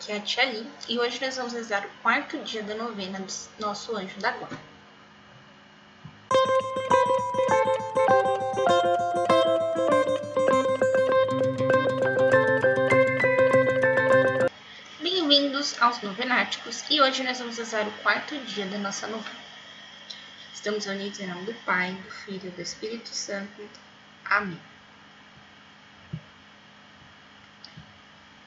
aqui é a Tia Li e hoje nós vamos rezar o quarto dia da novena do nosso anjo da guarda. Bem-vindos aos Novenáticos e hoje nós vamos rezar o quarto dia da nossa novena. Estamos unidos em nome do Pai, do Filho e do Espírito Santo. Amém.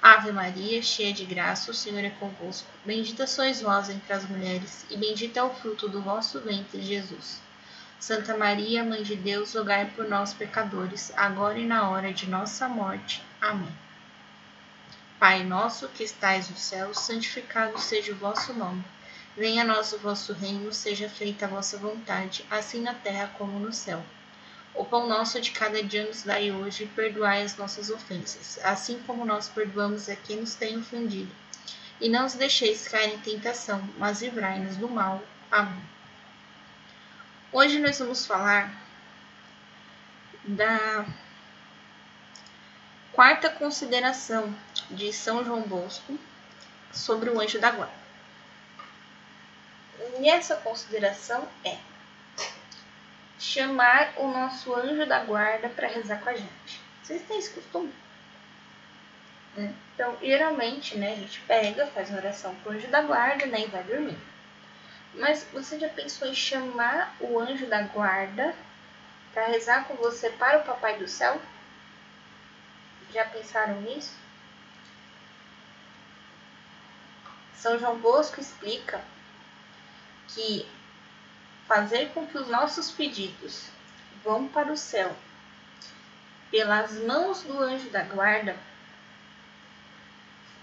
Ave Maria, cheia de graça, o Senhor é convosco. Bendita sois vós entre as mulheres, e bendito é o fruto do vosso ventre, Jesus. Santa Maria, Mãe de Deus, rogai por nós, pecadores, agora e na hora de nossa morte. Amém. Pai nosso que estais no céu, santificado seja o vosso nome. Venha a nós o vosso reino, seja feita a vossa vontade, assim na terra como no céu. O pão nosso de cada dia nos dai hoje, e perdoai as nossas ofensas, assim como nós perdoamos a quem nos tem ofendido. E não os deixeis cair em tentação, mas livrai-nos do mal. Amém. Hoje nós vamos falar da quarta consideração de São João Bosco sobre o anjo da guarda. E essa consideração é chamar o nosso anjo da guarda para rezar com a gente. Vocês têm esse costume? Né? Então, geralmente, né, a gente pega, faz uma oração pro anjo da guarda né, e vai dormir. Mas você já pensou em chamar o anjo da guarda para rezar com você para o Papai do Céu? Já pensaram nisso? São João Bosco explica que fazer com que os nossos pedidos vão para o céu pelas mãos do anjo da guarda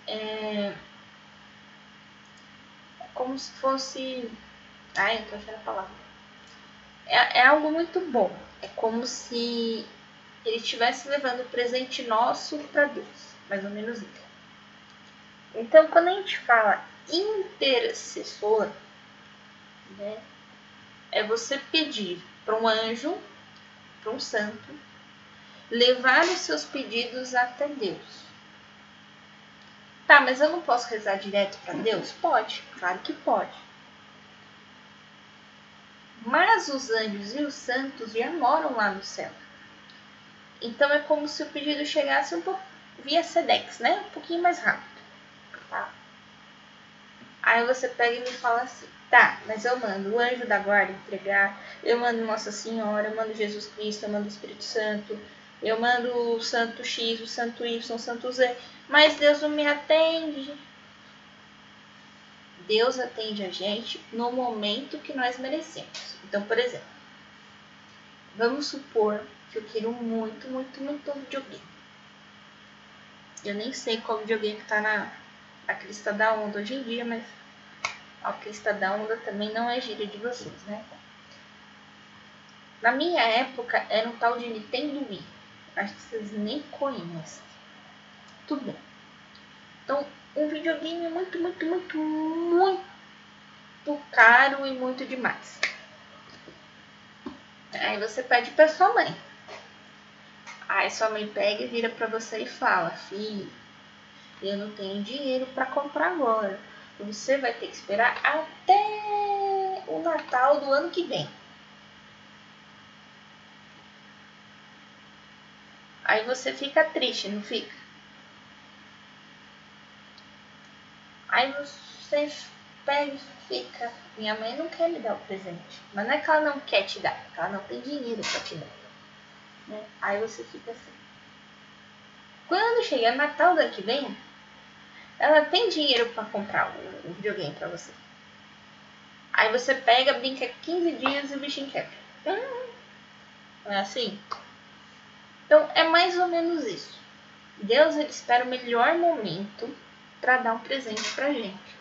é como se fosse. Ai, não tô achando a palavra. É, é algo muito bom. É como se ele estivesse levando o presente nosso para Deus, mais ou menos isso. Então, quando a gente fala intercessor, né, é você pedir para um anjo, para um santo, levar os seus pedidos até Deus. Tá, mas eu não posso rezar direto para Deus? Pode, claro que pode. Mas os anjos e os santos já moram lá no céu. Então é como se o pedido chegasse um pouco via Sedex, né? Um pouquinho mais rápido. Aí você pega e me fala assim: tá, mas eu mando o anjo da guarda entregar, eu mando Nossa Senhora, eu mando Jesus Cristo, eu mando o Espírito Santo, eu mando o Santo X, o Santo Y, o Santo Z, mas Deus não me atende. Deus atende a gente no momento que nós merecemos. Então, por exemplo, vamos supor que eu quero muito, muito, muito um videogame. Eu nem sei qual videogame que tá na, na crista da onda hoje em dia, mas a crista da onda também não é gíria de vocês, né? Na minha época era um tal de Nintendo Wii. Acho que vocês nem conhecem. Tudo bem. Então, um videogame muito, muito, muito, muito caro e muito demais. Aí você pede para sua mãe. Aí sua mãe pega e vira para você e fala: Filho, eu não tenho dinheiro para comprar agora. Você vai ter que esperar até o Natal do ano que vem. Aí você fica triste, não fica? Aí você pega e fica. Minha mãe não quer me dar o presente. Mas não é que ela não quer te dar, ela não tem dinheiro para te dar. Né? Aí você fica assim. Quando chegar Natal daqui vem, ela tem dinheiro para comprar o, o videogame para você. Aí você pega, brinca 15 dias e o bichinho quebra. Hum, não é assim? Então é mais ou menos isso. Deus ele espera o melhor momento para dar um presente pra gente.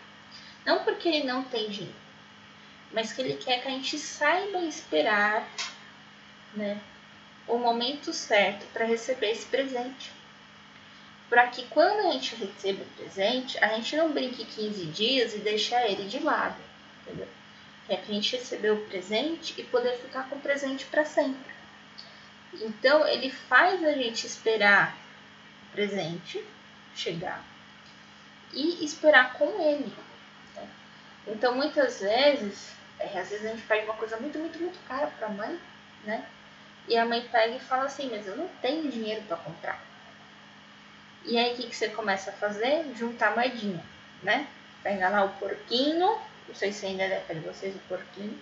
Não porque ele não tem dinheiro, mas que ele quer que a gente saiba esperar, né, o momento certo para receber esse presente. Para que quando a gente receba o presente, a gente não brinque 15 dias e deixar ele de lado, entendeu? É para a gente receber o presente e poder ficar com o presente para sempre. Então, ele faz a gente esperar o presente chegar e esperar com ele. Né? Então, muitas vezes, é, às vezes a gente pede uma coisa muito, muito, muito cara para a mãe, né? E a mãe pega e fala assim, mas eu não tenho dinheiro para comprar. E aí o que, que você começa a fazer? Juntar moedinha, né? Pega lá o porquinho, não sei se ainda é de vocês o porquinho,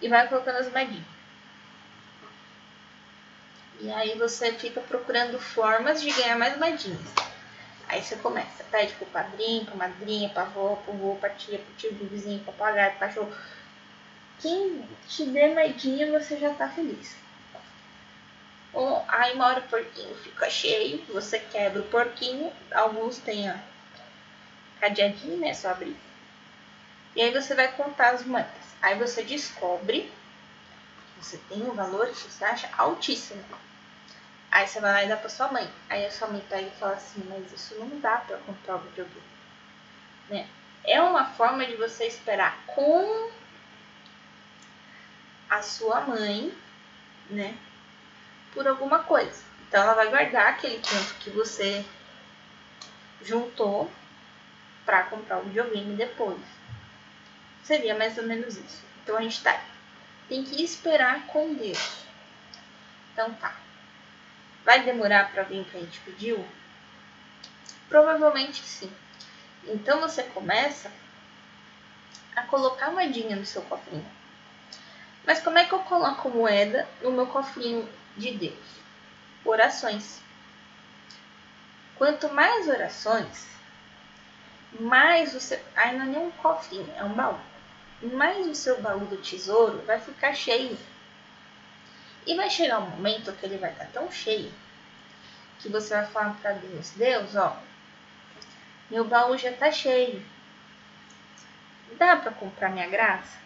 e vai colocando as moedinhas. E aí você fica procurando formas de ganhar mais moedinhas. Aí você começa, pede pro padrinho, pra madrinha, pra avó, pro vô, pra tia, pro tio, pro vizinho, pro papagaio, pro cachorro. Quem te der moedinha, você já tá feliz. Ou aí uma hora o porquinho fica cheio, você quebra o porquinho, alguns têm a cadeadinho, né? Só abrir. E aí você vai contar as moedas. Aí você descobre que você tem um valor que você acha altíssimo. Aí você vai lá e dá pra sua mãe. Aí a sua mãe pega e fala assim, mas isso não dá pra comprar o videogame. Né? É uma forma de você esperar com a sua mãe, né? Por alguma coisa. Então ela vai guardar aquele tanto que você juntou para comprar o videogame depois. Seria mais ou menos isso. Então a gente tá. Tem que esperar com Deus. Então tá. Vai demorar para vir o que a gente pediu? Provavelmente sim. Então você começa a colocar moedinha no seu cofrinho. Mas como é que eu coloco moeda no meu cofrinho de Deus? Orações. Quanto mais orações, mais o seu. Aí não é nem um cofrinho, é um baú. Mais o seu baú do tesouro vai ficar cheio e vai chegar um momento que ele vai estar tão cheio que você vai falar para Deus: Deus, ó, meu baú já está cheio. Dá para comprar minha graça?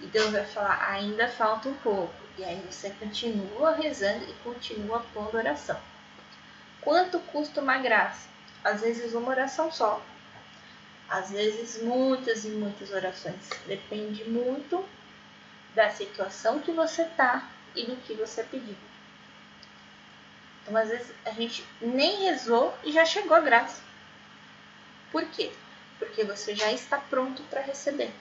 E Deus vai falar: ainda falta um pouco. E aí você continua rezando e continua pondo oração. Quanto custa uma graça? Às vezes uma oração só. Às vezes muitas e muitas orações. Depende muito da situação que você tá e do que você pediu. Então, às vezes, a gente nem rezou e já chegou a graça. Por quê? Porque você já está pronto para receber.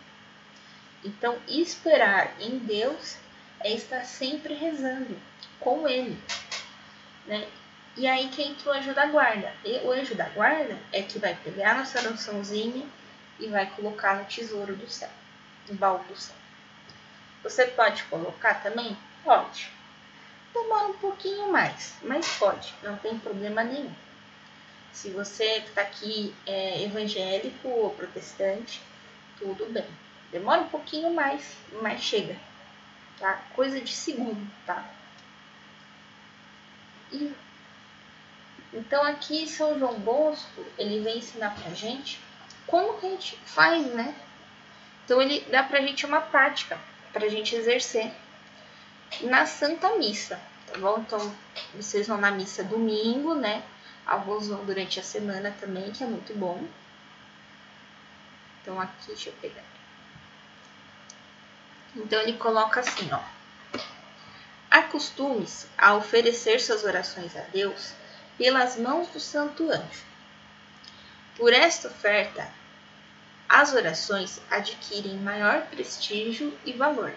Então, esperar em Deus é estar sempre rezando com Ele. Né? E aí que entra o anjo da guarda. E o anjo da guarda é que vai pegar a nossa oraçãozinha e vai colocar no tesouro do céu, no baú do céu. Você pode colocar também? Pode. Demora um pouquinho mais, mas pode, não tem problema nenhum. Se você está aqui é evangélico ou protestante, tudo bem. Demora um pouquinho mais, mas chega. Tá? Coisa de segundo, tá? E, então aqui São João Bosco, ele vem ensinar pra gente como que a gente faz, né? Então ele dá pra gente uma prática para a gente exercer na Santa Missa, tá bom? Então, vocês vão na missa domingo, né? Alguns vão durante a semana também, que é muito bom. Então, aqui, deixa eu pegar. Então, ele coloca assim, ó. Acostume-se a oferecer suas orações a Deus pelas mãos do Santo Anjo. Por esta oferta, as orações adquirem maior prestígio e valor.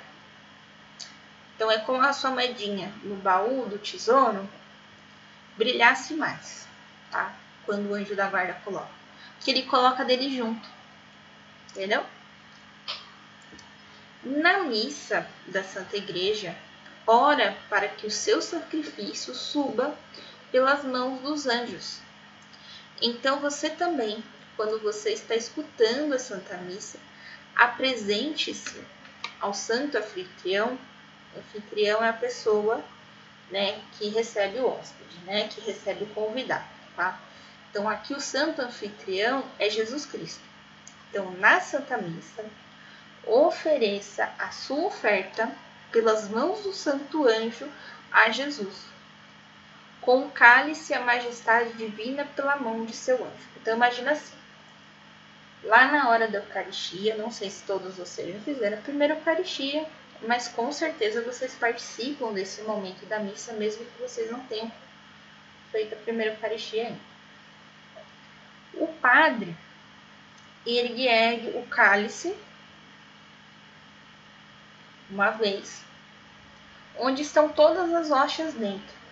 Então é como a sua moedinha no baú do tesouro brilhasse mais, tá? Quando o anjo da guarda coloca. Porque ele coloca dele junto. Entendeu? Na missa da Santa Igreja, ora para que o seu sacrifício suba pelas mãos dos anjos. Então você também quando você está escutando a Santa Missa, apresente-se ao santo anfitrião. O anfitrião é a pessoa né, que recebe o hóspede, né, que recebe o convidado. Tá? Então, aqui o santo anfitrião é Jesus Cristo. Então, na Santa Missa, ofereça a sua oferta pelas mãos do Santo Anjo a Jesus, com o cálice e a majestade divina pela mão de seu anjo. Então, imagina assim. Lá na hora da Eucaristia, não sei se todos vocês já fizeram a primeira Eucaristia, mas com certeza vocês participam desse momento da missa, mesmo que vocês não tenham feito a primeira Eucaristia ainda. O padre, ergue o cálice uma vez, onde estão todas as rochas dentro.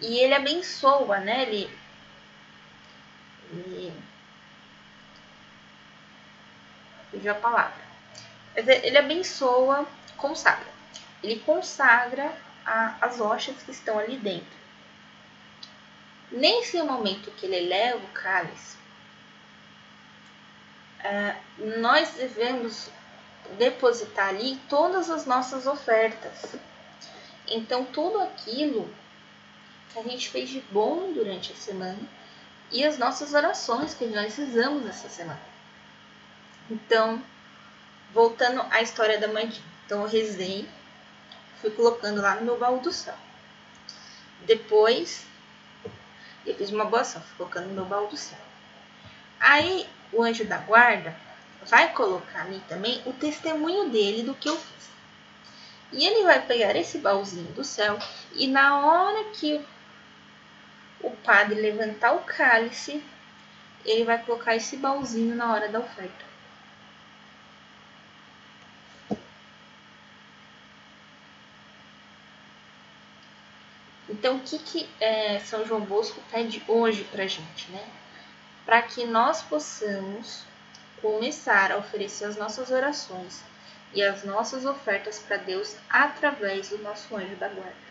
E ele abençoa, né? Ele, ele fugiu a palavra. Ele abençoa, consagra. Ele consagra a, as rochas que estão ali dentro. Nesse momento que ele eleva o cálice, uh, nós devemos depositar ali todas as nossas ofertas. Então, tudo aquilo que a gente fez de bom durante a semana e as nossas orações que nós fizemos essa semana. Então, voltando à história da mãe, então eu rezei, fui colocando lá no meu baú do céu. Depois, eu fiz uma boa ação, fui colocando no meu baú do céu. Aí, o anjo da guarda vai colocar ali também o testemunho dele do que eu fiz. E ele vai pegar esse baúzinho do céu e na hora que o padre levantar o cálice, ele vai colocar esse baúzinho na hora da oferta. Então, o que, que é, São João Bosco pede hoje para gente, né? Para que nós possamos começar a oferecer as nossas orações e as nossas ofertas para Deus através do nosso anjo da guarda.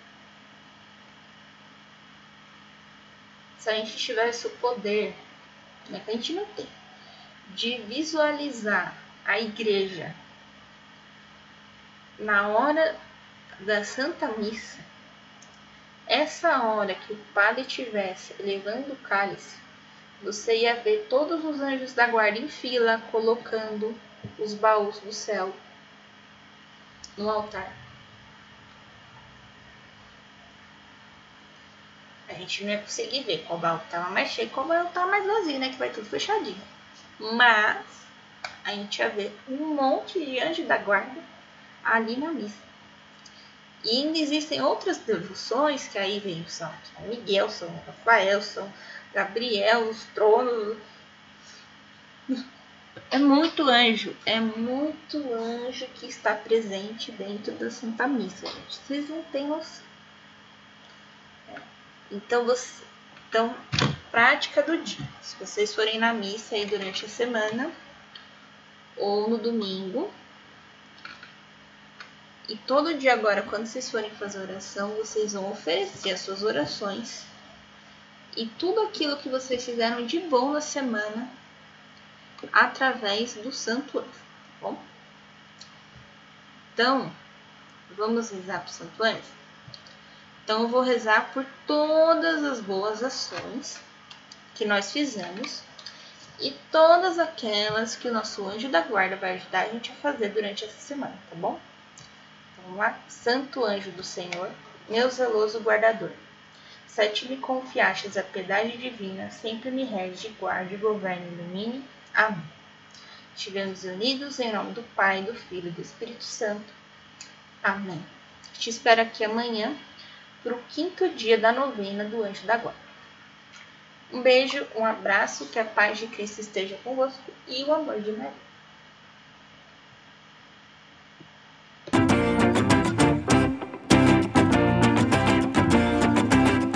Se a gente tivesse o poder, né, que a gente não tem, de visualizar a igreja na hora da Santa Missa, essa hora que o padre estivesse levando o cálice, você ia ver todos os anjos da guarda em fila colocando os baús do céu no altar. A gente não ia conseguir ver qual baú estava mais cheio, qual baú estava mais vazio, né? Que vai tudo fechadinho. Mas a gente ia ver um monte de anjos da guarda ali na missa. E ainda existem outras devoções que aí vem São Miguel, São Rafael, São Gabriel, os tronos. É muito anjo, é muito anjo que está presente dentro da Santa Missa, gente. Vocês não têm noção. Então, você, então, prática do dia. Se vocês forem na missa aí durante a semana ou no domingo, e todo dia agora, quando vocês forem fazer oração, vocês vão oferecer as suas orações e tudo aquilo que vocês fizeram de bom na semana através do Santo Anjo, tá bom? Então, vamos rezar para o Santo Anjo? Então, eu vou rezar por todas as boas ações que nós fizemos e todas aquelas que o nosso anjo da guarda vai ajudar a gente a fazer durante essa semana, tá bom? Então, vamos lá. Santo anjo do Senhor, meu zeloso guardador se te me confiastes a piedade divina, sempre me rege, guarde, governe ilumine. Amém. Estivemos unidos em nome do Pai, do Filho e do Espírito Santo. Amém. Te espero aqui amanhã para o quinto dia da novena do Anjo da Guarda. Um beijo, um abraço, que a paz de Cristo esteja convosco e o amor de Maria.